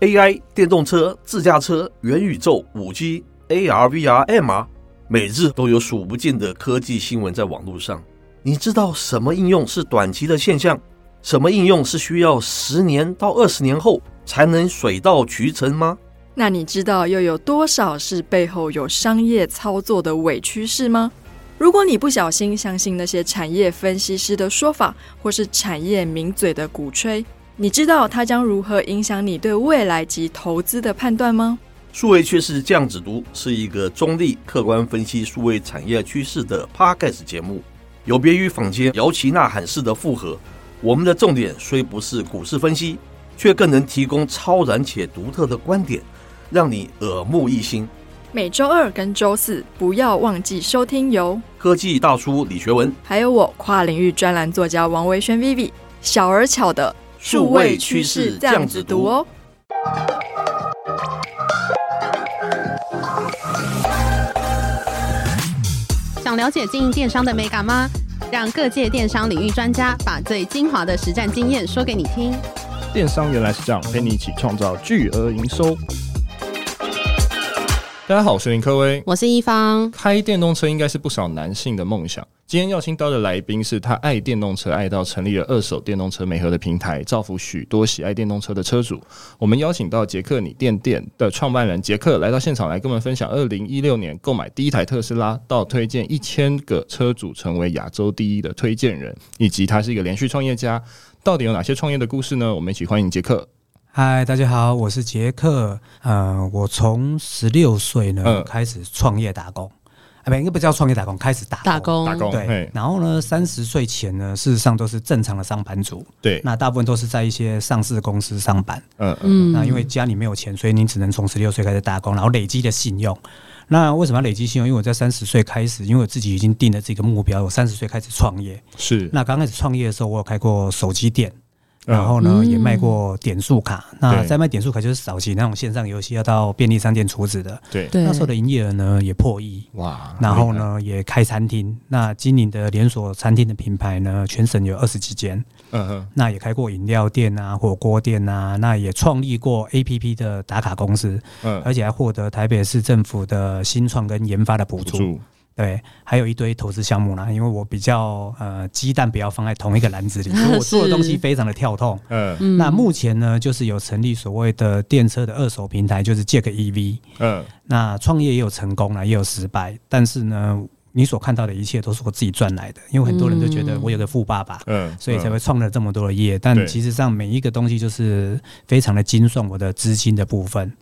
AI、电动车、自驾车、元宇宙、五 G、AR、VR、MR，每日都有数不尽的科技新闻在网络上。你知道什么应用是短期的现象？什么应用是需要十年到二十年后才能水到渠成吗？那你知道又有多少是背后有商业操作的伪趋势吗？如果你不小心相信那些产业分析师的说法，或是产业名嘴的鼓吹，你知道它将如何影响你对未来及投资的判断吗？数位趋势酱子读是一个中立、客观分析数位产业趋势的 Podcast 节目，有别于坊间摇旗呐喊式的附和。我们的重点虽不是股市分析，却更能提供超然且独特的观点，让你耳目一新。每周二跟周四不要忘记收听由科技大叔李学文，还有我跨领域专栏作家王维轩 Vivi 小而巧的数位趋势这样子读哦。想了解经营电商的美感吗？让各界电商领域专家把最精华的实战经验说给你听。电商原来是这样，陪你一起创造巨额营收。大家好，我是林科威，我是一方。开电动车应该是不少男性的梦想。今天要请到的来宾是他爱电动车爱到成立了二手电动车美合的平台，造福许多喜爱电动车的车主。我们邀请到杰克你电店的创办人杰克来到现场来跟我们分享，二零一六年购买第一台特斯拉，到推荐一千个车主成为亚洲第一的推荐人，以及他是一个连续创业家，到底有哪些创业的故事呢？我们一起欢迎杰克。嗨，大家好，我是杰克。呃，我从十六岁呢、嗯、开始创业打工。啊，不，应该不叫创业打工，开始打工打工，打工。对，然后呢，三十岁前呢，事实上都是正常的上班族。对，那大部分都是在一些上市公司上班。嗯嗯。那因为家里没有钱，所以你只能从十六岁开始打工，然后累积的信用。那为什么要累积信用？因为我在三十岁开始，因为我自己已经定了这个目标，我三十岁开始创业。是。那刚开始创业的时候，我有开过手机店。然后呢，也卖过点数卡。那在卖点数卡就是早期那种线上游戏，要到便利商店储值的。对，那时候的营业额呢也破亿。哇！然后呢，也开餐厅。那经营的连锁餐厅的品牌呢，全省有二十几间。嗯哼。那也开过饮料店啊，火锅店啊。那也创立过 APP 的打卡公司。嗯。而且还获得台北市政府的新创跟研发的补助。对，还有一堆投资项目呢。因为我比较呃，鸡蛋不要放在同一个篮子里，所以我做的东西非常的跳动。嗯，那目前呢，就是有成立所谓的电车的二手平台，就是 Jack EV。嗯，那创业也有成功了，也有失败。但是呢，你所看到的一切都是我自己赚来的，因为很多人都觉得我有个富爸爸，嗯，所以才会创了这么多的业。但其实上每一个东西就是非常的精算我的资金的部分。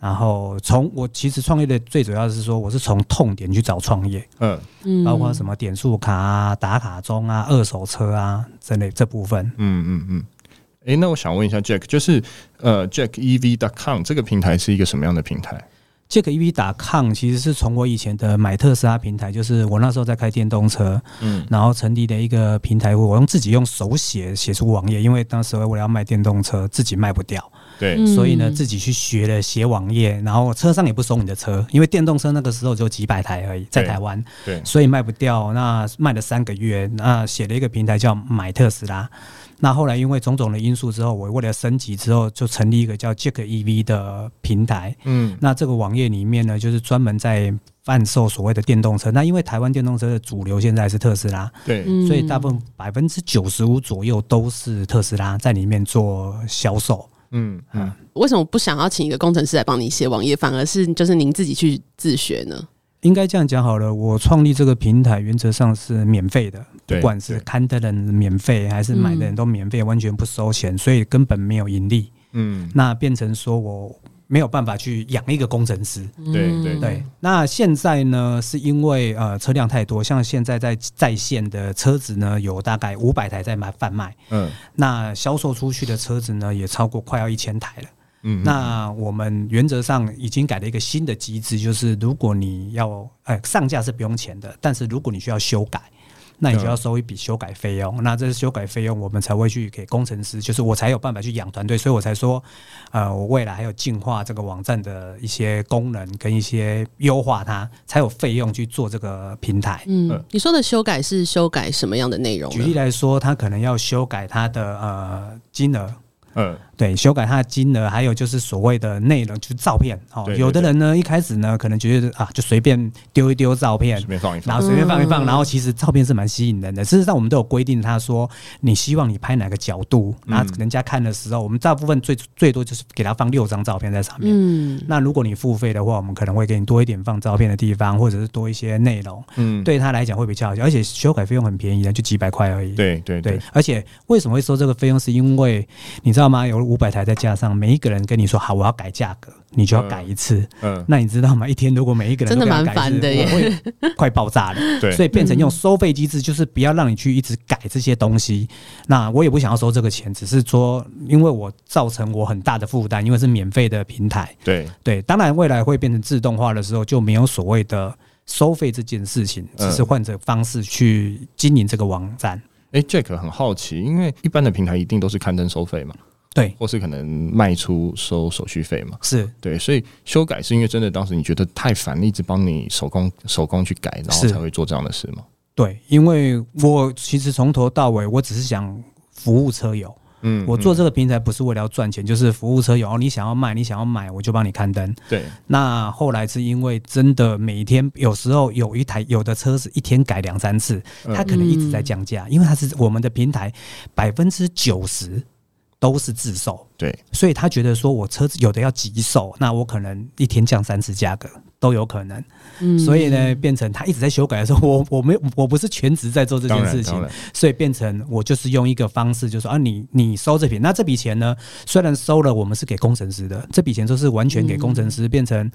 然后从我其实创业的最主要是说，我是从痛点去找创业，嗯，包括什么点数卡啊、打卡中啊、二手车啊之类这部分，嗯嗯嗯。哎，那我想问一下 Jack，就是呃，JackEV.com 这个平台是一个什么样的平台？JackEV.com 其实是从我以前的买特斯拉平台，就是我那时候在开电动车，嗯，然后成立的一个平台，我用自己用手写写出网页，因为当时为了要卖电动车，自己卖不掉。对，所以呢，自己去学了写网页，然后车上也不收你的车，因为电动车那个时候就几百台而已，在台湾，对，所以卖不掉。那卖了三个月，那写了一个平台叫买特斯拉。那后来因为种种的因素之后，我为了升级之后，就成立一个叫 Jack EV 的平台。嗯，那这个网页里面呢，就是专门在贩售所谓的电动车。那因为台湾电动车的主流现在是特斯拉，对，所以大部分百分之九十五左右都是特斯拉在里面做销售。嗯嗯，为什么不想要请一个工程师来帮你写网页，反而是就是您自己去自学呢？应该这样讲好了，我创立这个平台原则上是免费的，不管是看的人免费还是买的人都免费，完全不收钱，所以根本没有盈利。嗯，那变成说我。没有办法去养一个工程师，对对对。那现在呢，是因为呃车辆太多，像现在在在线的车子呢，有大概五百台在卖贩卖，嗯，那销售出去的车子呢，也超过快要一千台了，嗯。那我们原则上已经改了一个新的机制，就是如果你要呃上架是不用钱的，但是如果你需要修改。那你就要收一笔修改费用，嗯，那这是修改费用，我们才会去给工程师，就是我才有办法去养团队，所以我才说，呃，我未来还有进化这个网站的一些功能跟一些优化它，才有费用去做这个平台。嗯，你说的修改是修改什么样的内容？举例来说，他可能要修改他的呃金额。嗯，对，修改它的金额，还有就是所谓的内容，就是照片哦。有的人呢，一开始呢，可能觉得啊，就随便丢一丢照片，随便放一放，然后随便放一放，嗯、然后其实照片是蛮吸引人的。事实上，我们都有规定，他说你希望你拍哪个角度，那人家看的时候，嗯、我们大部分最最多就是给他放六张照片在上面。嗯，那如果你付费的话，我们可能会给你多一点放照片的地方，或者是多一些内容。嗯，对他来讲会比较好，而且修改费用很便宜的，就几百块而已。对对对，对，而且为什么会收这个费用？是因为你知道吗？有五百台再加上。每一个人跟你说好，我要改价格，你就要改一次。嗯，那你知道吗？一天如果每一个人都真的蛮烦的耶，会快爆炸了。对，所以变成用收费机制，就是不要让你去一直改这些东西。那我也不想要收这个钱，只是说，因为我造成我很大的负担，因为是免费的平台。对对，当然未来会变成自动化的时候，就没有所谓的收费这件事情，只是换着方式去经营这个网站。哎、欸，Jack 很好奇，因为一般的平台一定都是刊登收费嘛？对，或是可能卖出收手续费嘛？是对，所以修改是因为真的当时你觉得太烦，一直帮你手工手工去改，然后才会做这样的事吗？对，因为我其实从头到尾，我只是想服务车友。嗯，我做这个平台不是为了要赚钱，就是服务车友。你想要卖，你想要买，我就帮你刊登。对。那后来是因为真的每一天，有时候有一台有的车是一天改两三次，它可能一直在降价，因为它是我们的平台百分之九十。都是自售，对，所以他觉得说，我车子有的要急售，那我可能一天降三次价格都有可能，嗯，所以呢，变成他一直在修改的时候，我 我没我不是全职在做这件事情，所以变成我就是用一个方式，就是说啊，你你收这笔，那这笔钱呢，虽然收了，我们是给工程师的，这笔钱都是完全给工程师，嗯、变成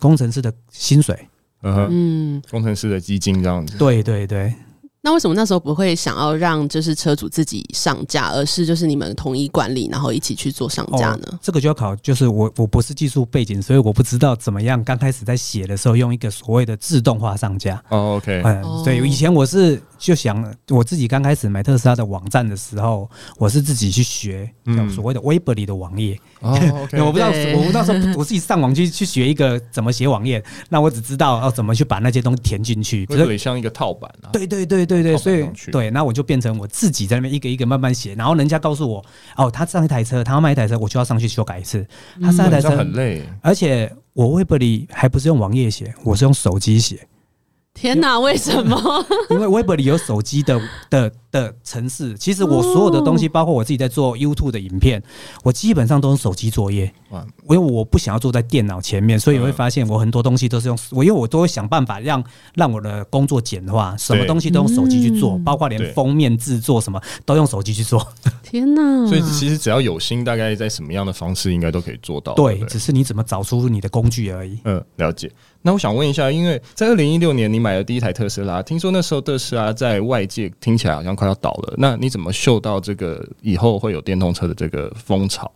工程师的薪水，嗯哼，嗯，工程师的基金这样子，对对对。那为什么那时候不会想要让就是车主自己上架，而是就是你们统一管理，然后一起去做上架呢？哦，这个就要考，就是我我不是技术背景，所以我不知道怎么样。刚开始在写的时候，用一个所谓的自动化上架。哦，OK，嗯，所以以前我是。就想我自己刚开始买特斯拉的网站的时候，我是自己去学，叫所谓的 Weebly 的网页。哦，我不知道，我不知道说我自己上网去去学一个怎么写网页，那我只知道要怎么去把那些东西填进去。有点像一个套版啊。对对对对对，所以对，那我就变成我自己在那边一个一个慢慢写，然后人家告诉我，哦，他上一台车，他要卖一台车，我就要上去修改一次。他上一台车很累，而且我 Weebly 还不是用网页写，我是用手机写。天哪，为什么？因为 Web 里有手机的的的城市。其实我所有的东西，包括我自己在做 YouTube 的影片，我基本上都是手机作业。因为我不想要坐在电脑前面，所以我会发现我很多东西都是用我，因为我都会想办法让让我的工作简化，什么东西都用手机去做，包括连封面制作什么都用手机去做。天哪！所以其实只要有心，大概在什么样的方式应该都可以做到。对，只是你怎么找出你的工具而已。嗯，了解。那我想问一下，因为在二零一六年你买了第一台特斯拉，听说那时候特斯拉在外界听起来好像快要倒了，那你怎么嗅到这个以后会有电动车的这个风潮？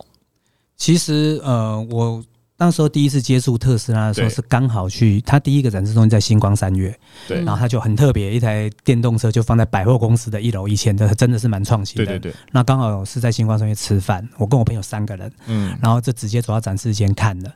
其实，呃，我那时候第一次接触特斯拉的时候是刚好去他第一个展示中心在星光三月，对，然后他就很特别，一台电动车就放在百货公司的一楼，以前的真的是蛮创新的，对对对。那刚好是在星光三月吃饭，我跟我朋友三个人，嗯，然后就直接走到展示间看了。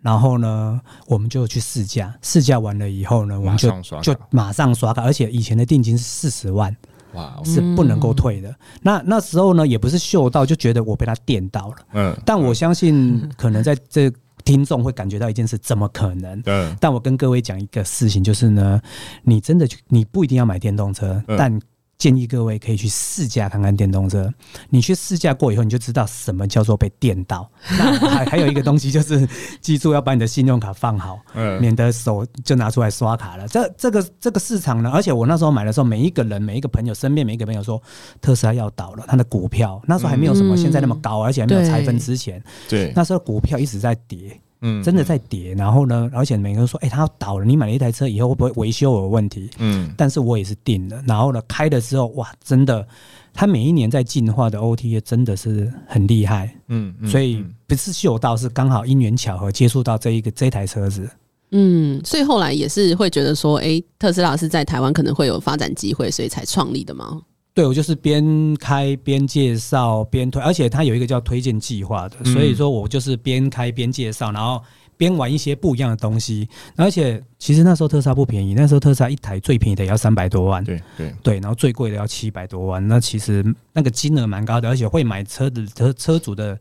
然后呢，我们就去试驾，试驾完了以后呢，我们就就马上刷卡，而且以前的定金是四十万，哇，是不能够退的。那那时候呢，也不是嗅到，就觉得我被他电到了。嗯，但我相信，可能在这听众会感觉到一件事，怎么可能？嗯，但我跟各位讲一个事情，就是呢，你真的去，你不一定要买电动车，但。建议各位可以去试驾看看电动车。你去试驾过以后，你就知道什么叫做被电到。那还 还有一个东西就是，记住要把你的信用卡放好，免得手就拿出来刷卡了。这这个这个市场呢，而且我那时候买的时候，每一个人、每一个朋友身边每一个朋友说特斯拉要倒了，它的股票那时候还没有什么现在那么高，而且还没有拆分之前，对，那时候股票一直在跌。嗯，真的在跌，然后呢，而且每个人说，哎、欸，他要倒了，你买了一台车以后会不会维修有问题？嗯，但是我也是定了，然后呢，开了之后，哇，真的，它每一年在进化的 OTA 真的是很厉害，嗯，所以不是嗅到，是刚好因缘巧合接触到这一个这台车子，嗯，所以后来也是会觉得说，哎、欸，特斯拉是在台湾可能会有发展机会，所以才创立的吗？对，我就是边开边介绍边推，而且它有一个叫推荐计划的，嗯、所以说我就是边开边介绍，然后边玩一些不一样的东西。而且其实那时候特斯拉不便宜，那时候特斯拉一台最便宜的也要三百多万，对对对，然后最贵的要七百多万。那其实那个金额蛮高的，而且会买车的车车主的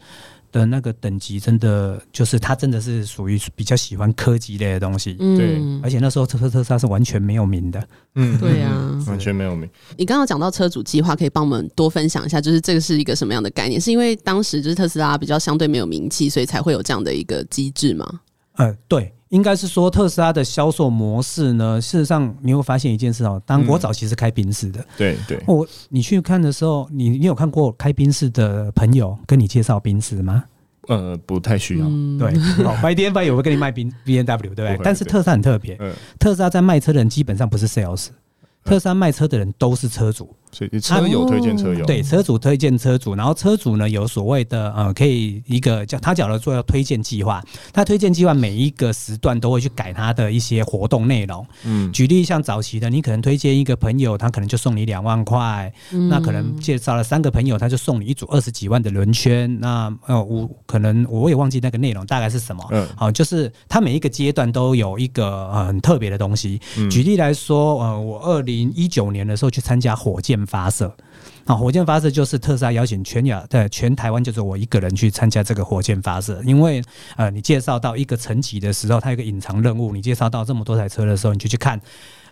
的那个等级，真的就是他真的是属于比较喜欢科技类的东西。嗯，对，而且那时候特特斯拉是完全没有名的。嗯，对啊，完全没有名。你刚刚讲到车主计划，可以帮我们多分享一下，就是这个是一个什么样的概念？是因为当时就是特斯拉比较相对没有名气，所以才会有这样的一个机制吗？呃，对。应该是说特斯拉的销售模式呢，事实上你会发现一件事哦，当我早期是开宾士的，对对，我你去看的时候，你你有看过开宾士的朋友跟你介绍宾士吗？呃，不太需要。嗯、对，好，by the by 有会跟你卖 B B N W 对不对？但是特斯拉很特别，嗯，特斯拉在卖车的人基本上不是 sales，特斯拉卖车的人都是车主。所以车友推荐车友，对车主推荐车主，然后车主呢有所谓的呃，可以一个叫他叫了做要推荐计划，他推荐计划每一个时段都会去改他的一些活动内容。嗯，举例像早期的，你可能推荐一个朋友，他可能就送你两万块，嗯，那可能介绍了三个朋友，他就送你一组二十几万的轮圈。那呃，我可能我也忘记那个内容大概是什么。嗯，好，就是他每一个阶段都有一个呃很特别的东西。举例来说，呃，我二零一九年的时候去参加火箭发射。啊，火箭发射就是特斯拉邀请全亚的全台湾，就是我一个人去参加这个火箭发射。因为呃，你介绍到一个层级的时候，它有一个隐藏任务。你介绍到这么多台车的时候，你就去看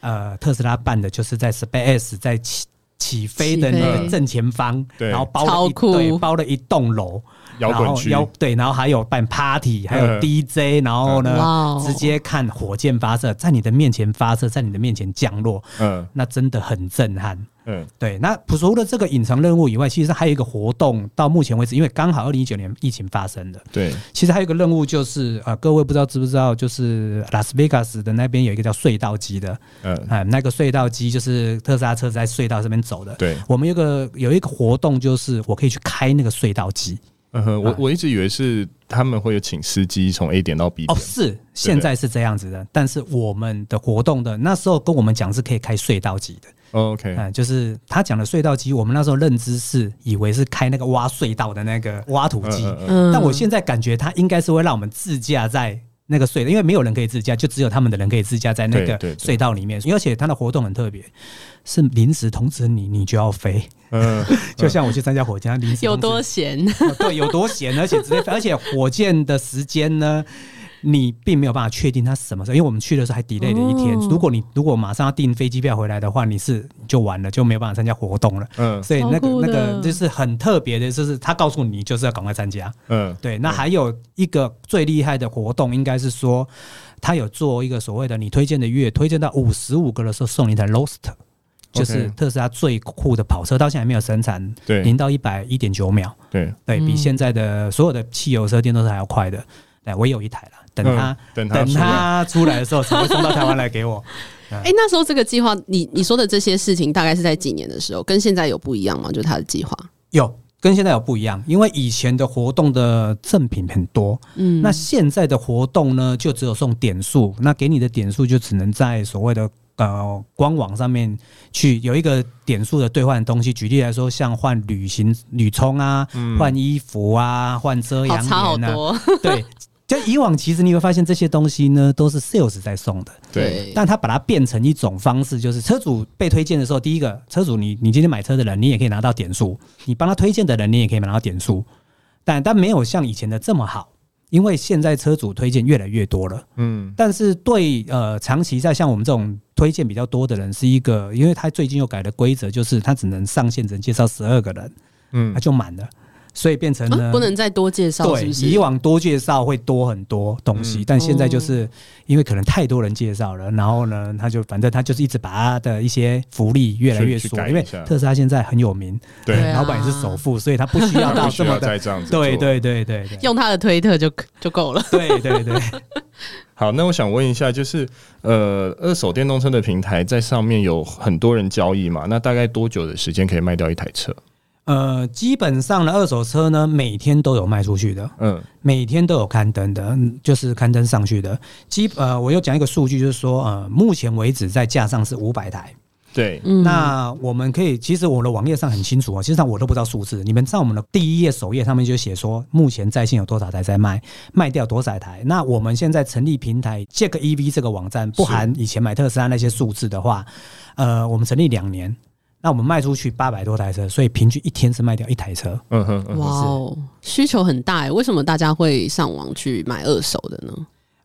呃，特斯拉办的就是在 SpaceX 在起起飞的那个正前方，然后包了一对包了一栋楼，然后要对，然后还有办 party，还有 DJ，然后呢，直接看火箭发射在你的面前发射，在你的面前降落，嗯，那真的很震撼。嗯，对。那除了这个隐藏任务以外，其实还有一个活动，到目前为止，因为刚好二零一九年疫情发生的，对。其实还有一个任务就是，呃，各位不知道知不知道，就是拉斯维加斯的那边有一个叫隧道机的，嗯，哎，那个隧道机就是特斯拉车在隧道这边走的。对。我们有个有一个活动，就是我可以去开那个隧道机。嗯哼，我我一直以为是他们会有请司机从 A 点到 B 点。哦，是，现在是这样子的。但是我们的活动的那时候跟我们讲是可以开隧道机的。OK，嗯，就是他讲的隧道机，我们那时候认知是以为是开那个挖隧道的那个挖土机，嗯，但我现在感觉他应该是会让我们自驾在那个隧道，因为没有人可以自驾，就只有他们的人可以自驾在那个隧道里面。而且他的活动很特别，是临时通知你，你就要飞。嗯，就像我去参加火箭，临时有多闲？对，有多闲，而且直接飞，而且火箭的时间呢？你并没有办法确定它什么时候，因为我们去的时候还 delay 了一天。如果你如果马上要订飞机票回来的话，你是就完了，就没有办法参加活动了。嗯，所以那个那个就是很特别的，就是他告诉你就是要赶快参加。嗯，对。那还有一个最厉害的活动，应该是说他有做一个所谓的你推荐的月，推荐到五十五个的时候送你一台 Roadster，就是特斯拉最酷的跑车，到现在还没有生产。对，零到一百一点九秒。对，对比现在的所有的汽油车电动车还要快的。对，我也有一台了。等他、嗯、等他等他出来的时候，才会送到台湾来给我。哎、欸，那时候这个计划，你你说的这些事情，大概是在几年的时候，跟现在有不一样吗？就他的计划有跟现在有不一样，因为以前的活动的赠品很多，嗯，那现在的活动呢，就只有送点数，那给你的点数就只能在所谓的呃官网上面去有一个点数的兑换的东西。举例来说，像换旅行旅充啊，换、嗯、衣服啊，换遮阳帘啊，好多对。就以往，其实你会发现这些东西呢，都是 sales 在送的。对。但他把它变成一种方式，就是车主被推荐的时候，第一个车主你你今天买车的人，你也可以拿到点数；你帮他推荐的人，你也可以拿到点数。但但没有像以前的这么好，因为现在车主推荐越来越多了。嗯。但是对呃长期在像我们这种推荐比较多的人，是一个，因为他最近又改了规则，就是他只能上线只能介绍十二个人，嗯，他就满了。所以变成呢，不能再多介绍。对，以往多介绍会多很多东西，但现在就是因为可能太多人介绍了，然后呢，他就反正他就是一直把他的一些福利越来越缩。因为特斯拉现在很有名，对，老板也是首富，所以他不需要到这么 的这样子。对对对对，用他的推特就就够了。对对对。好，那我想问一下，就是呃，二手电动车的平台在上面有很多人交易嘛？那大概多久的时间可以卖掉一台车？呃，基本上呢二手车呢，每天都有卖出去的，嗯，每天都有刊登的，就是刊登上去的。基呃，我又讲一个数据，就是说，呃，目前为止在架上是五百台，对，那我们可以，其实我的网页上很清楚啊，其实上我都不知道数字。你们在我们的第一页首页上面就写说，目前在线有多少台在卖，卖掉多少台。那我们现在成立平台 Jack EV 这个网站，不含以前买特斯拉那些数字的话，呃，我们成立两年。那我们卖出去八百多台车，所以平均一天是卖掉一台车。嗯哼，哇哦，需求很大哎，为什么大家会上网去买二手的呢？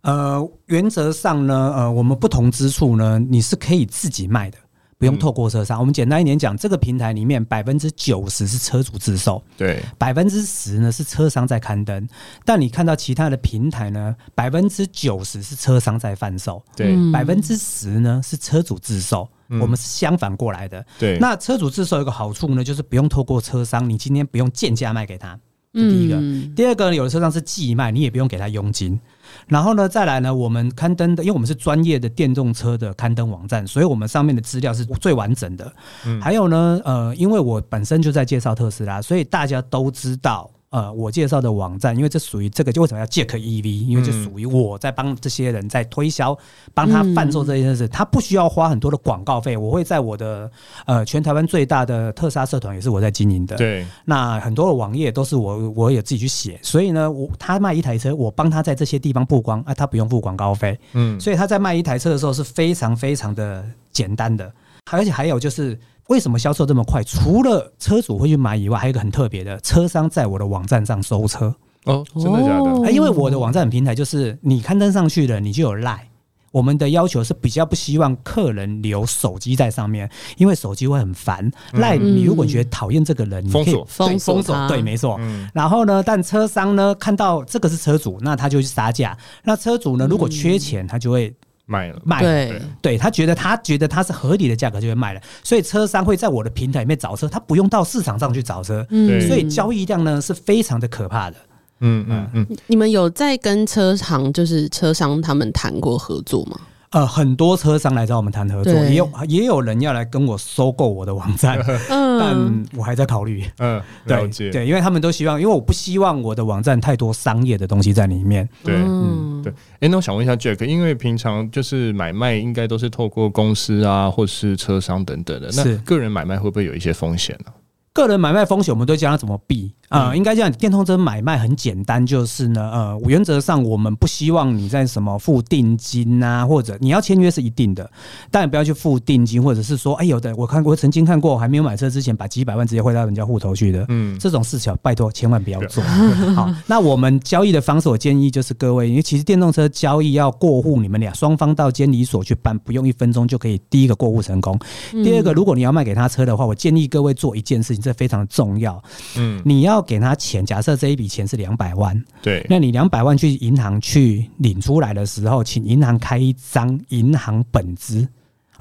呃，原则上呢，呃，我们不同之处呢，你是可以自己卖的。不用透过车商，嗯、我们简单一点讲，这个平台里面百分之九十是车主自售，对，百分之十呢是车商在刊登。但你看到其他的平台呢，百分之九十是车商在贩售，对，百分之十呢是车主自售。嗯、我们是相反过来的，对。那车主自售有个好处呢，就是不用透过车商，你今天不用贱价卖给他，这第一个。嗯、第二个，有的车商是寄卖，你也不用给他佣金。然后呢，再来呢，我们刊登的，因为我们是专业的电动车的刊登网站，所以我们上面的资料是最完整的。嗯，还有呢，呃，因为我本身就在介绍特斯拉，所以大家都知道。呃，我介绍的网站，因为这属于这个，就为什么要 Jack EV？因为这属于我在帮这些人在推销，帮他贩售这件事，他不需要花很多的广告费。我会在我的呃全台湾最大的特斯拉社团也是我在经营的。对，那很多的网页都是我我也自己去写，所以呢，我他卖一台车，我帮他在这些地方曝光啊，他不用付广告费。嗯，所以他在卖一台车的时候是非常非常的简单的，而且还有就是。为什么销售这么快？除了车主会去买以外，还有一个很特别的，车商在我的网站上收车哦，真的假的？因为我的网站平台就是你刊登上去了，你就有赖。我们的要求是比较不希望客人留手机在上面，因为手机会很烦。赖，你如果觉得讨厌这个人，你可以封锁封封锁，对，没错。然后呢，但车商呢看到这个是车主，那他就去杀价。那车主呢，如果缺钱，他就会。卖了，卖了，对，对。他觉得他觉得他是合理的价格就会卖了，所以车商会在我的平台里面找车，他不用到市场上去找车，嗯，所以交易量呢是非常的可怕的，嗯嗯嗯。你们有在跟车行，就是车商他们谈过合作吗？呃，很多车商来找我们谈合作，也有也有人要来跟我收购我的网站，但我还在考虑。嗯，了解。对，因为他们都希望，因为我不希望我的网站太多商业的东西在里面。对，嗯，对。哎，那我想问一下 Jack，因为平常就是买卖应该都是透过公司啊，或是车商等等的，那个人买卖会不会有一些风险呢？个人买卖风险，我们都教他怎么避啊、呃？应该这样，电动车买卖很简单，就是呢，呃，原则上我们不希望你在什么付定金啊，或者你要签约是一定的，但不要去付定金，或者是说，哎，有的我看过，曾经看过，还没有买车之前，把几百万直接汇到人家户头去的，嗯，这种事情拜托千万不要做。好，那我们交易的方式，我建议就是各位，因为其实电动车交易要过户，你们俩双方到监理所去办，不用一分钟就可以第一个过户成功。第二个，如果你要卖给他车的话，我建议各位做一件事情。这非常重要，嗯，你要给他钱，假设这一笔钱是两百万，对，那你两百万去银行去领出来的时候，请银行开一张银行本支，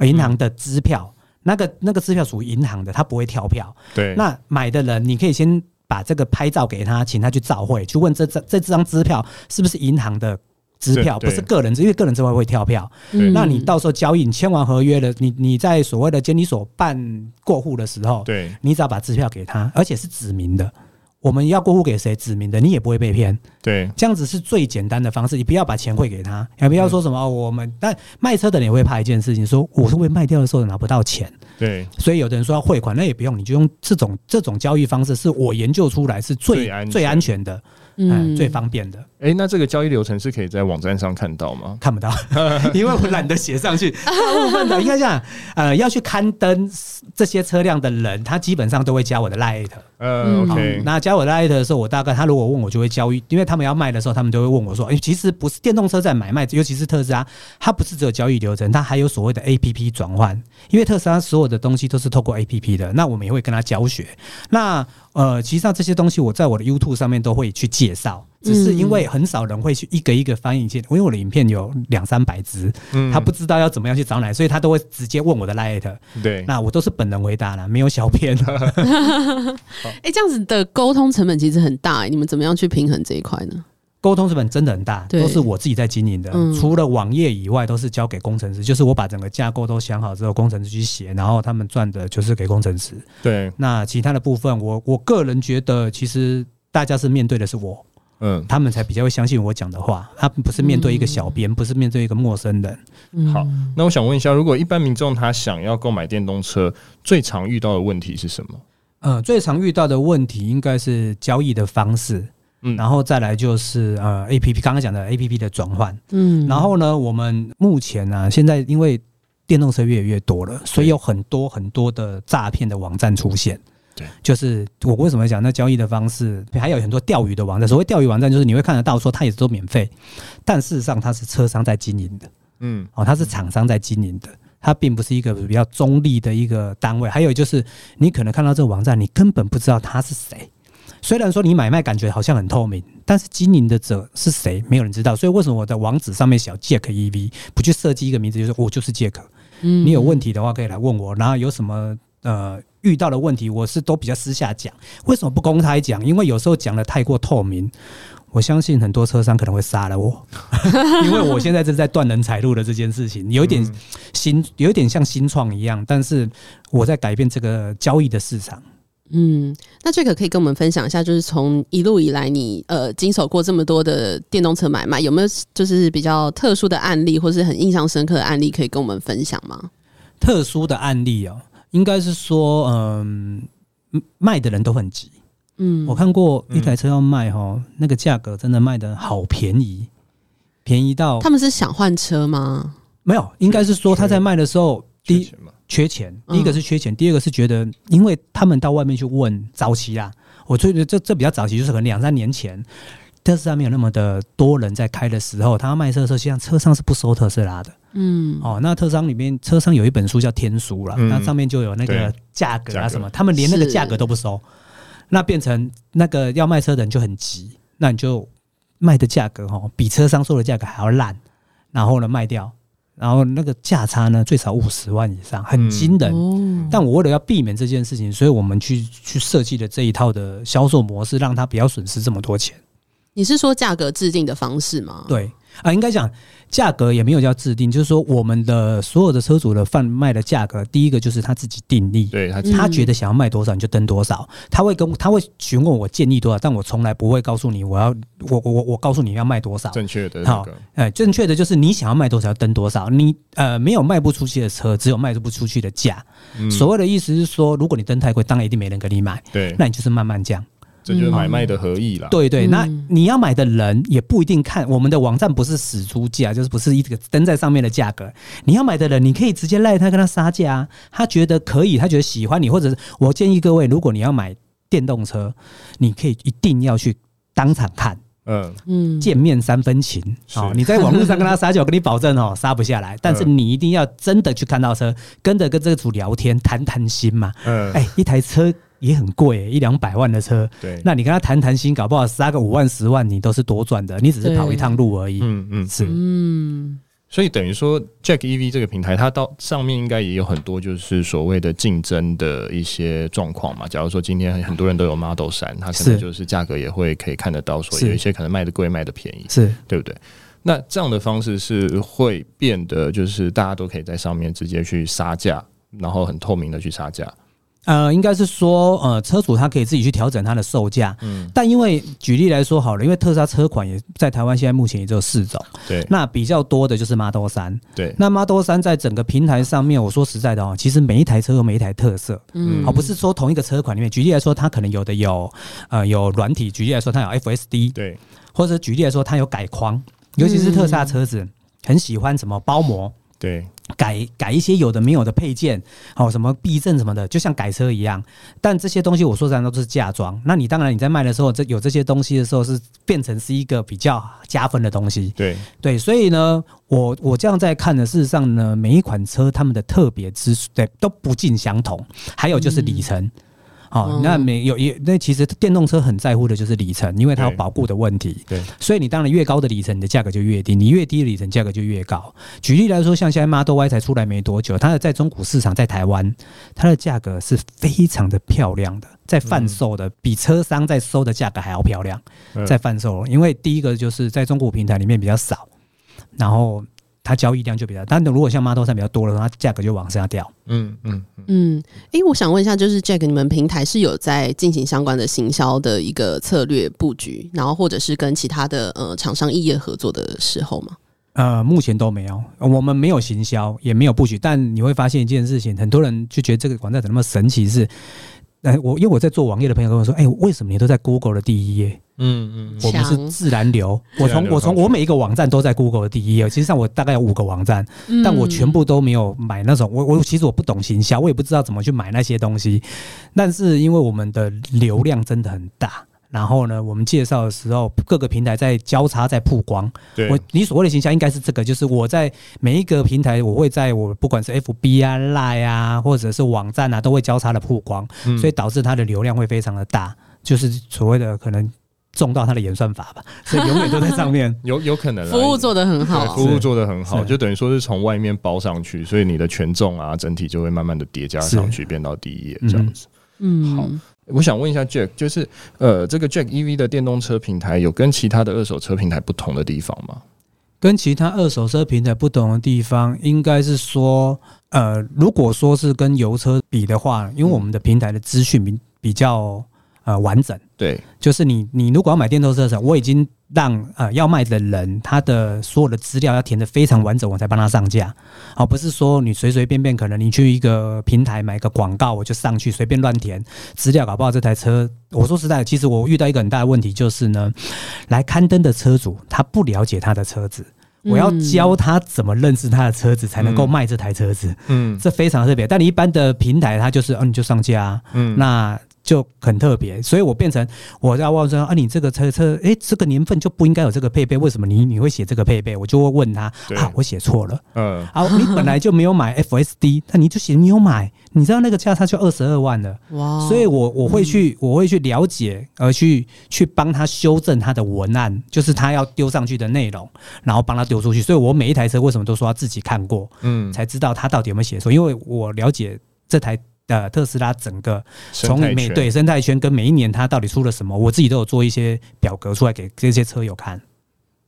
银行的支票，那个那个支票属于银行的，他不会跳票，对。那买的人，你可以先把这个拍照给他，请他去照会，去问这这这张支票是不是银行的。支票不是个人，因为个人之外会跳票。对那你到时候交易，你签完合约了，你你在所谓的监理所办过户的时候，对，你只要把支票给他，而且是指明的。我们要过户给谁指明的，你也不会被骗。对，这样子是最简单的方式。你不要把钱汇给他，也不要说什么我们。但卖车的人也会怕一件事情，说我是会卖掉的时候拿不到钱。对，所以有的人说要汇款，那也不用，你就用这种这种交易方式，是我研究出来是最最安，最安全的。嗯，最方便的。哎、欸，那这个交易流程是可以在网站上看到吗？看不到，因为我懒得写上去。大部分的应该这样，呃，要去刊登这些车辆的人，他基本上都会加我的 Line。嗯，OK。那加我的 Line 的时候，我大概他如果问我，就会交易，因为他们要卖的时候，他们都会问我说：“哎、欸，其实不是电动车在买卖，尤其是特斯拉，它不是只有交易流程，它还有所谓的 APP 转换。因为特斯拉所有的东西都是透过 APP 的，那我们也会跟他教学。那呃，其实上这些东西我在我的 YouTube 上面都会去介绍。”只是因为很少人会去一个一个翻译进，因为我的影片有两三百支，他不知道要怎么样去找哪，所以他都会直接问我的 light。对，那我都是本人回答了，没有小编。哎，这样子的沟通成本其实很大，你们怎么样去平衡这一块呢？沟通成本真的很大，都是我自己在经营的，除了网页以外，都是交给工程师。就是我把整个架构都想好之后，工程师去写，然后他们赚的就是给工程师。对，那其他的部分，我我个人觉得，其实大家是面对的是我。嗯，他们才比较会相信我讲的话。他不是面对一个小编，嗯、不是面对一个陌生人。好，那我想问一下，如果一般民众他想要购买电动车，最常遇到的问题是什么？呃，最常遇到的问题应该是交易的方式，嗯，然后再来就是呃，APP 刚刚讲的 APP 的转换，嗯，然后呢，我们目前呢、啊，现在因为电动车越来越多了，所以有很多很多的诈骗的网站出现。对，就是我为什么讲那交易的方式，还有很多钓鱼的网站。所谓钓鱼网站，就是你会看得到说它也是都免费，但事实上它是车商在经营的。嗯，哦，它是厂商在经营的，它并不是一个比较中立的一个单位。还有就是，你可能看到这个网站，你根本不知道他是谁。虽然说你买卖感觉好像很透明，但是经营的者是谁，没有人知道。所以为什么我的网址上面写 Jack EV 不去设计一个名字，就是我就是 Jack。嗯，你有问题的话可以来问我，然后有什么呃遇到的问题，我是都比较私下讲。为什么不公开讲？因为有时候讲的太过透明，我相信很多车商可能会杀了我，因为我现在正在断人财路的这件事情，有一点新，有一点像新创一样，但是我在改变这个交易的市场。嗯，那这个可以跟我们分享一下，就是从一路以来你呃经手过这么多的电动车买卖，有没有就是比较特殊的案例，或是很印象深刻的案例可以跟我们分享吗？特殊的案例哦，应该是说，嗯、呃，卖的人都很急。嗯，我看过一台车要卖哈，嗯、那个价格真的卖的好便宜，便宜到他们是想换车吗？没有，应该是说他在卖的时候第一。缺钱，第一个是缺钱，嗯、第二个是觉得，因为他们到外面去问早期啦，我觉得这这比较早期，就是可能两三年前，特斯拉没有那么的多人在开的时候，他卖车的时候，实际上车商是不收特斯拉的。嗯，哦，那特商里面车商有一本书叫天书了，嗯、那上面就有那个价格啊什么，他们连那个价格都不收，那变成那个要卖车的人就很急，那你就卖的价格哦，比车商说的价格还要烂，然后呢卖掉。然后那个价差呢，最少五十万以上，很惊人。嗯、但我为了要避免这件事情，所以我们去去设计了这一套的销售模式，让他不要损失这么多钱。你是说价格制定的方式吗？对。啊，应该讲价格也没有叫制定，就是说我们的所有的车主的贩卖的价格，第一个就是他自己定立，对他他觉得想要卖多少你就登多少，他会跟他会询问我建议多少，但我从来不会告诉你我要我我我告诉你要卖多少，正确的好，哎，正确的就是你想要卖多少要登多少，你呃没有卖不出去的车，只有卖不出去的价，嗯、所谓的意思是说，如果你登太贵，当然一定没人跟你买，对，那你就是慢慢降。这就是买卖的合意了。对对，那你要买的人也不一定看我们的网站，不是死猪价，就是不是一个登在上面的价格。你要买的人，你可以直接赖他跟他杀价，他觉得可以，他觉得喜欢你，或者是我建议各位，如果你要买电动车，你可以一定要去当场看，嗯嗯，见面三分情。哦，你在网络上跟他撒娇，我跟你保证哦，杀不下来。但是你一定要真的去看到车，跟着跟这个主聊天，谈谈心嘛。嗯，哎，一台车。也很贵、欸，一两百万的车。对，那你跟他谈谈心，搞不好杀个五万、十万，你都是多赚的。你只是跑一趟路而已。嗯嗯，是。嗯，所以等于说，Jack EV 这个平台，它到上面应该也有很多就是所谓的竞争的一些状况嘛。假如说今天很多人都有 Model 三它可能就是价格也会可以看得到，说有一些可能卖的贵，卖的便宜，是对不对？那这样的方式是会变得就是大家都可以在上面直接去杀价，然后很透明的去杀价。呃，应该是说，呃，车主他可以自己去调整他的售价。嗯，但因为举例来说好了，因为特斯拉车款也在台湾现在目前也只有四种。对。那比较多的就是 Model 三。对。那 Model 三在整个平台上面，我说实在的哦，其实每一台车有每一台特色。嗯。而不是说同一个车款里面，举例来说，它可能有的有呃有软体，举例来说它有 FSD。对。或者举例来说它有改框，尤其是特斯拉车子很喜欢什么包膜。对。改改一些有的没有的配件，哦，什么避震什么的，就像改车一样。但这些东西我说实在都是嫁妆。那你当然你在卖的时候，这有这些东西的时候，是变成是一个比较加分的东西。对对，所以呢，我我这样在看的，事实上呢，每一款车他们的特别之处，对，都不尽相同。还有就是里程。嗯哦，那没有也那其实电动车很在乎的就是里程，因为它有保固的问题。对，所以你当然越高的里程，你的价格就越低；你越低的里程，价格就越高。举例来说，像现在 Model Y 才出来没多久，它的在中古市场在台湾，它的价格是非常的漂亮的，在贩售的比车商在收的价格还要漂亮，在贩售。因为第一个就是在中古平台里面比较少，然后。它交易量就比较，但如果像 Model 三比较多的话，它价格就往下掉。嗯嗯嗯。哎、欸，我想问一下，就是 Jack，你们平台是有在进行相关的行销的一个策略布局，然后或者是跟其他的呃厂商异业合作的时候吗？呃，目前都没有，我们没有行销，也没有布局。但你会发现一件事情，很多人就觉得这个网站怎么那么神奇是？哎，我因为我在做网页的朋友跟我说，哎，为什么你都在 Google 的第一页？嗯嗯，我们是自然流。我从我从我每一个网站都在 Google 的第一页。其实上我大概有五个网站，但我全部都没有买那种。我我其实我不懂行销，我也不知道怎么去买那些东西。但是因为我们的流量真的很大。然后呢，我们介绍的时候，各个平台在交叉在曝光。对，我你所谓的形象应该是这个，就是我在每一个平台，我会在我不管是 FB 啊、Line 啊，或者是网站啊，都会交叉的曝光，嗯、所以导致它的流量会非常的大，就是所谓的可能中到它的演算法吧，所以永远都在上面。有有可能服务做得很好，服务做得很好，就等于说是从外面包上去，所以你的权重啊，整体就会慢慢的叠加上去，变到第一页这样子。嗯，好。我想问一下 Jack，就是呃，这个 Jack EV 的电动车平台有跟其他的二手车平台不同的地方吗？跟其他二手车平台不同的地方，应该是说，呃，如果说是跟油车比的话，因为我们的平台的资讯比比较呃完整，对，就是你你如果要买电动车的时候，我已经。让呃要卖的人他的所有的资料要填的非常完整，我才帮他上架。而不是说你随随便便，可能你去一个平台买个广告，我就上去随便乱填资料，搞不好这台车。我说实在的，其实我遇到一个很大的问题，就是呢，来刊登的车主他不了解他的车子，我要教他怎么认识他的车子，才能够卖这台车子。嗯，这非常特别。但你一般的平台，他就是，哦，你就上架，嗯，那。就很特别，所以我变成我在问说啊，你这个车车，哎、欸，这个年份就不应该有这个配备，为什么你你会写这个配备？我就会问他啊，我写错了，嗯，啊，你本来就没有买 FSD，那你就写你有买，你知道那个价差就二十二万了，哇！所以我我会去我会去了解，而去去帮他修正他的文案，就是他要丢上去的内容，然后帮他丢出去。所以我每一台车为什么都说要自己看过，嗯，才知道他到底有没有写错，因为我了解这台。的特斯拉整个从每对生态圈跟每一年它到底出了什么，我自己都有做一些表格出来给这些车友看。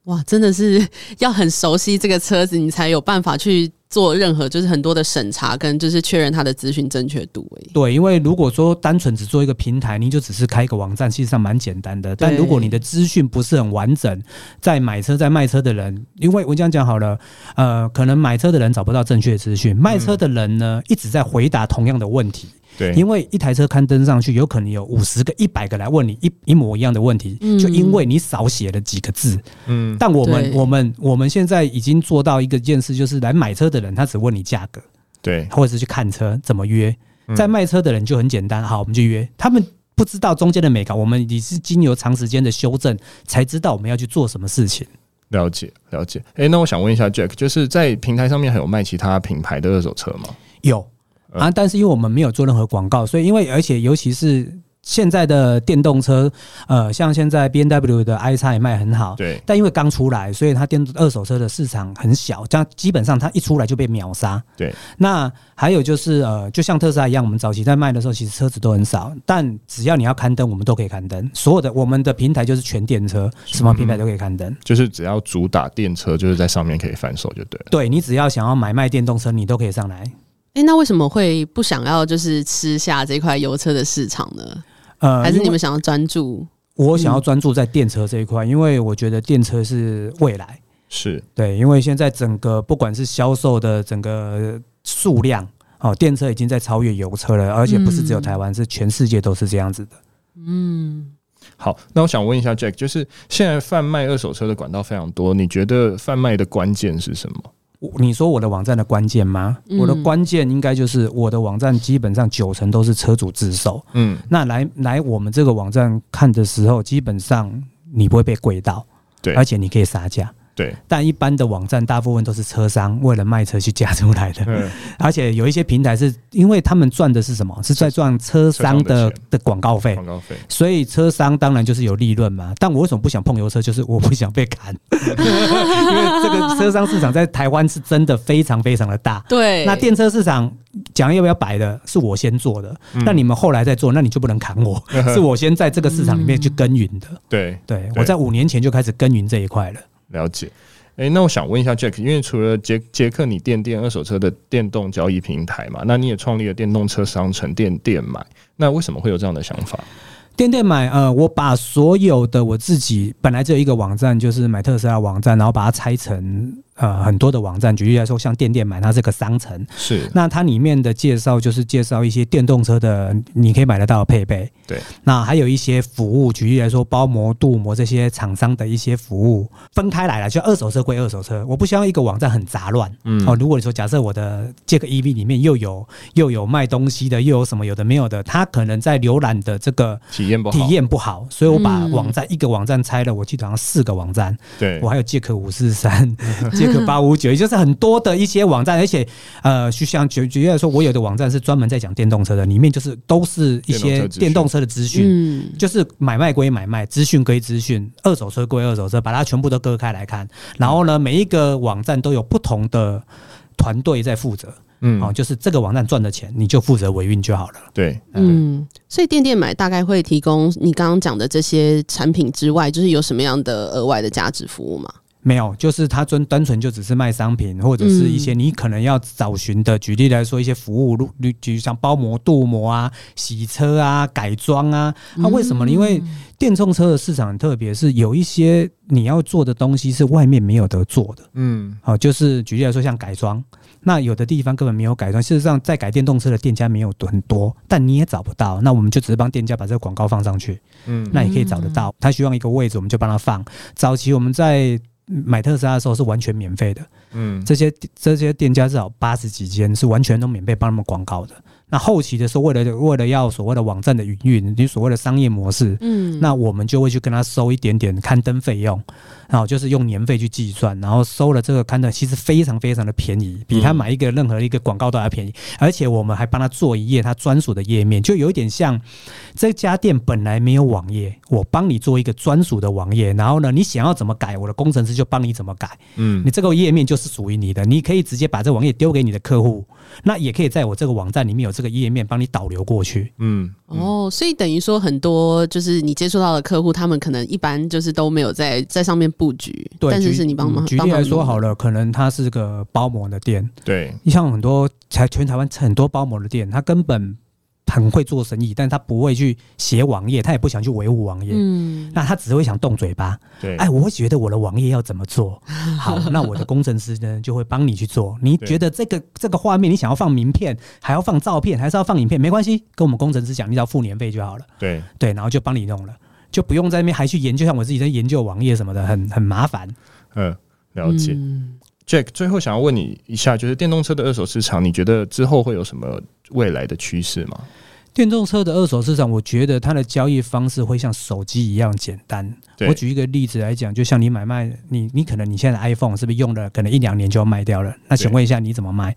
哇，真的是 要很熟悉这个车子，你才有办法去做任何就是很多的审查跟就是确认它的资讯正确度。对，因为如果说单纯只做一个平台，你就只是开一个网站，其实上蛮简单的。但如果你的资讯不是很完整，在买车在卖车的人，因为我这样讲好了，呃，可能买车的人找不到正确资讯，卖车的人呢一直在回答同样的问题。对，因为一台车刊登上去，有可能有五十个、一百个来问你一一模一样的问题，就因为你少写了几个字。嗯，但我们我们我们现在已经做到一个件事，就是来买车的人，他只问你价格，对，或者是去看车怎么约。在卖车的人就很简单，好，我们就约。他们不知道中间的美感，我们也是经由长时间的修正，才知道我们要去做什么事情。了解，了解。哎，那我想问一下 Jack，就是在平台上面还有卖其他品牌的二手车吗？有。啊，但是因为我们没有做任何广告，所以因为而且尤其是现在的电动车，呃，像现在 B N W 的 i 叉也卖很好，对。但因为刚出来，所以它电二手车的市场很小，这样基本上它一出来就被秒杀。对。那还有就是呃，就像特斯拉一样，我们早期在卖的时候，其实车子都很少，但只要你要刊登，我们都可以刊登。所有的我们的平台就是全电车，什么平台都可以刊登，就是只要主打电车，就是在上面可以反手就对了。对，你只要想要买卖电动车，你都可以上来。哎、欸，那为什么会不想要就是吃下这块油车的市场呢？呃，还是你们想要专注？我想要专注在电车这一块，嗯、因为我觉得电车是未来。是对，因为现在整个不管是销售的整个数量，哦，电车已经在超越油车了，而且不是只有台湾，嗯、是全世界都是这样子的。嗯，好，那我想问一下 Jack，就是现在贩卖二手车的管道非常多，你觉得贩卖的关键是什么？你说我的网站的关键吗？我的关键应该就是我的网站基本上九成都是车主自售。嗯，那来来我们这个网站看的时候，基本上你不会被贵到，对，而且你可以杀价。对，但一般的网站大部分都是车商为了卖车去加出来的，而且有一些平台是因为他们赚的是什么？是。在赚车商的的广告费，广告费，所以车商当然就是有利润嘛。但我为什么不想碰油车？就是我不想被砍，因为这个车商市场在台湾是真的非常非常的大。对，那电车市场讲要不要摆的，是我先做的，那你们后来再做，那你就不能砍我，是我先在这个市场里面去耕耘的。对，对。我在五年前就开始耕耘这一块了。了解，哎、那我想问一下 Jack，因为除了杰杰克你电电二手车的电动交易平台嘛，那你也创立了电动车商城电电买，那为什么会有这样的想法？电电买，呃，我把所有的我自己本来只有一个网站，就是买特斯拉网站，然后把它拆成。呃很多的网站，举例来说，像电电买，它这个商城。是，那它里面的介绍就是介绍一些电动车的你可以买得到的配备。对，那还有一些服务，举例来说，包膜、镀膜这些厂商的一些服务分开来了，就二手车归二手车，我不希望一个网站很杂乱。嗯，哦，如果你说假设我的这个 EV 里面又有又有卖东西的，又有什么有的没有的，它可能在浏览的这个体验不好，体验不好，所以我把网站、嗯、一个网站拆了，我记得好像四个网站。对，我还有杰克五四三、杰克八五九，也就是很多的一些网站，而且呃，就像举举例来说，我有的网站是专门在讲电动车的，里面就是都是一些电动车的资讯，嗯，就是买卖归买卖，资讯归资讯，二手车归二手车，把它全部都割开来看。然后呢，每一个网站都有不同的团队在负责。嗯，哦，就是这个网站赚的钱，你就负责维运就好了。对，嗯，所以电电买大概会提供你刚刚讲的这些产品之外，就是有什么样的额外的价值服务吗？没有，就是它专单纯就只是卖商品，或者是一些你可能要找寻的。举例来说，一些服务，如就像包膜、镀膜啊、洗车啊、改装啊。那为什么呢？因为电动车的市场很特别，是有一些你要做的东西是外面没有得做的。嗯，好，就是举例来说，像改装。那有的地方根本没有改装，事实上在改电动车的店家没有很多，但你也找不到。那我们就只是帮店家把这个广告放上去，嗯，那也可以找得到。他需要一个位置，我们就帮他放。早期我们在买特斯拉的时候是完全免费的，嗯，这些这些店家至少八十几间是完全都免费帮他们广告的。那后期的时候，为了为了要所谓的网站的营运，你所谓的商业模式，嗯，那我们就会去跟他收一点点刊登费用，然后就是用年费去计算，然后收了这个刊登，其实非常非常的便宜，比他买一个任何一个广告都还便宜，而且我们还帮他做一页他专属的页面，就有一点像这家店本来没有网页，我帮你做一个专属的网页，然后呢，你想要怎么改，我的工程师就帮你怎么改，嗯，你这个页面就是属于你的，你可以直接把这网页丢给你的客户，那也可以在我这个网站里面有这个页面帮你导流过去，嗯，哦，所以等于说很多就是你接触到的客户，他们可能一般就是都没有在在上面布局，对，但是是你帮忙。举例来说好了，可能它是个包膜的店，对，你像很多才全台湾很多包膜的店，他根本。很会做生意，但是他不会去写网页，他也不想去维护网页。嗯，那他只会想动嘴巴。对，哎，我会觉得我的网页要怎么做？好，那我的工程师呢就会帮你去做。你觉得这个这个画面，你想要放名片，还要放照片，还是要放影片？没关系，跟我们工程师讲，你只要付年费就好了。对对，然后就帮你弄了，就不用在那边还去研究，像我自己在研究网页什么的，很很麻烦。嗯，了解。嗯、Jack，最后想要问你一下，就是电动车的二手市场，你觉得之后会有什么未来的趋势吗？电动车的二手市场，我觉得它的交易方式会像手机一样简单。我举一个例子来讲，就像你买卖，你你可能你现在 iPhone 是不是用了可能一两年就要卖掉了？那请问一下你怎么卖？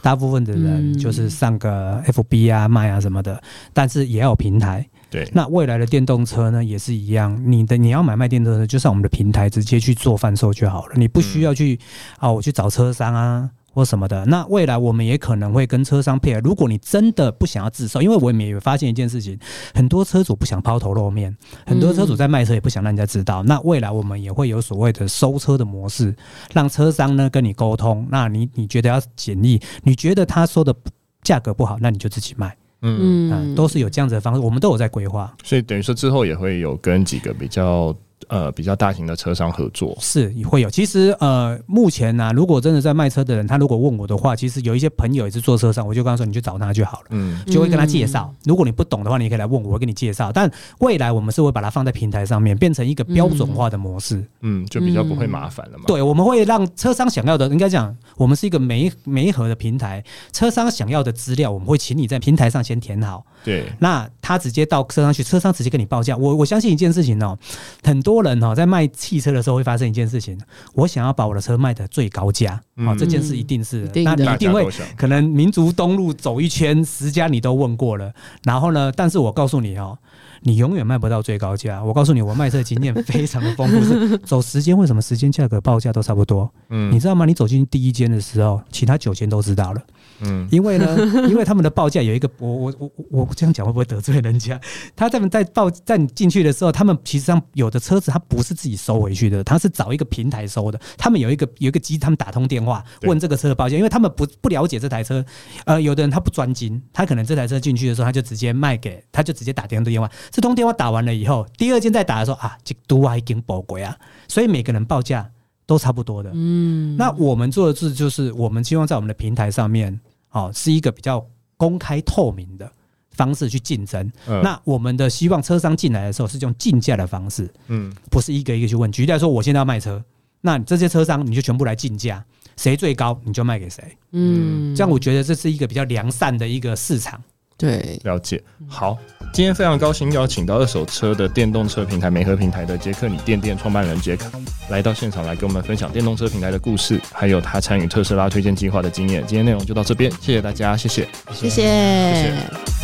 大部分的人就是上个 FB 啊卖啊什么的，但是也要有平台。对，那未来的电动车呢也是一样，你的你要买卖电动车，就上我们的平台直接去做贩售就好了，你不需要去啊，我去找车商啊。或什么的，那未来我们也可能会跟车商配合。如果你真的不想要自售，因为我们也发现一件事情，很多车主不想抛头露面，很多车主在卖车也不想让人家知道。那未来我们也会有所谓的收车的模式，让车商呢跟你沟通。那你你觉得要简易，你觉得他说的价格不好，那你就自己卖。嗯，嗯，都是有这样子的方式，我们都有在规划。所以等于说之后也会有跟几个比较。呃，比较大型的车商合作是会有。其实呃，目前呢、啊，如果真的在卖车的人，他如果问我的话，其实有一些朋友也是做车商，我就跟他说，你去找他就好了，嗯，就会跟他介绍。如果你不懂的话，你可以来问我，我会给你介绍。但未来我们是会把它放在平台上面，变成一个标准化的模式，嗯，就比较不会麻烦了嘛。对，我们会让车商想要的，应该讲，我们是一个媒媒合的平台，车商想要的资料，我们会请你在平台上先填好。对，那他直接到车上去，车商直接跟你报价。我我相信一件事情哦，很多人哦在卖汽车的时候会发生一件事情，我想要把我的车卖得最高价，好，这件事一定是，那你一定会可能民族东路走一圈，十家你都问过了，然后呢，但是我告诉你哦。你永远卖不到最高价。我告诉你，我卖车经验非常的丰富。是走时间，为什么时间价格报价都差不多？嗯，你知道吗？你走进第一间的时候，其他九间都知道了。嗯，因为呢，因为他们的报价有一个，我我我我这样讲会不会得罪人家？他在在报在你进去的时候，他们其实上有的车子他不是自己收回去的，他是找一个平台收的。他们有一个有一个机，他们打通电话问这个车的报价，因为他们不不了解这台车。呃，有的人他不专精，他可能这台车进去的时候，他就直接卖给，他就直接打电话电话。这通电话打完了以后，第二件再打的时候啊，这都还已经报贵啊，所以每个人报价都差不多的。嗯，那我们做的事，就是我们希望在我们的平台上面，哦，是一个比较公开透明的方式去竞争。嗯，那我们的希望车商进来的时候是用竞价的方式，嗯，不是一个一个去问。举例来说，我现在要卖车，那这些车商你就全部来竞价，谁最高你就卖给谁。嗯，这样我觉得这是一个比较良善的一个市场。对，了解。好，今天非常高兴邀请到二手车的电动车平台媒合平台的杰克你店店创办人杰克来到现场来跟我们分享电动车平台的故事，还有他参与特斯拉推荐计划的经验。今天内容就到这边，谢谢大家，谢谢，谢谢。谢谢。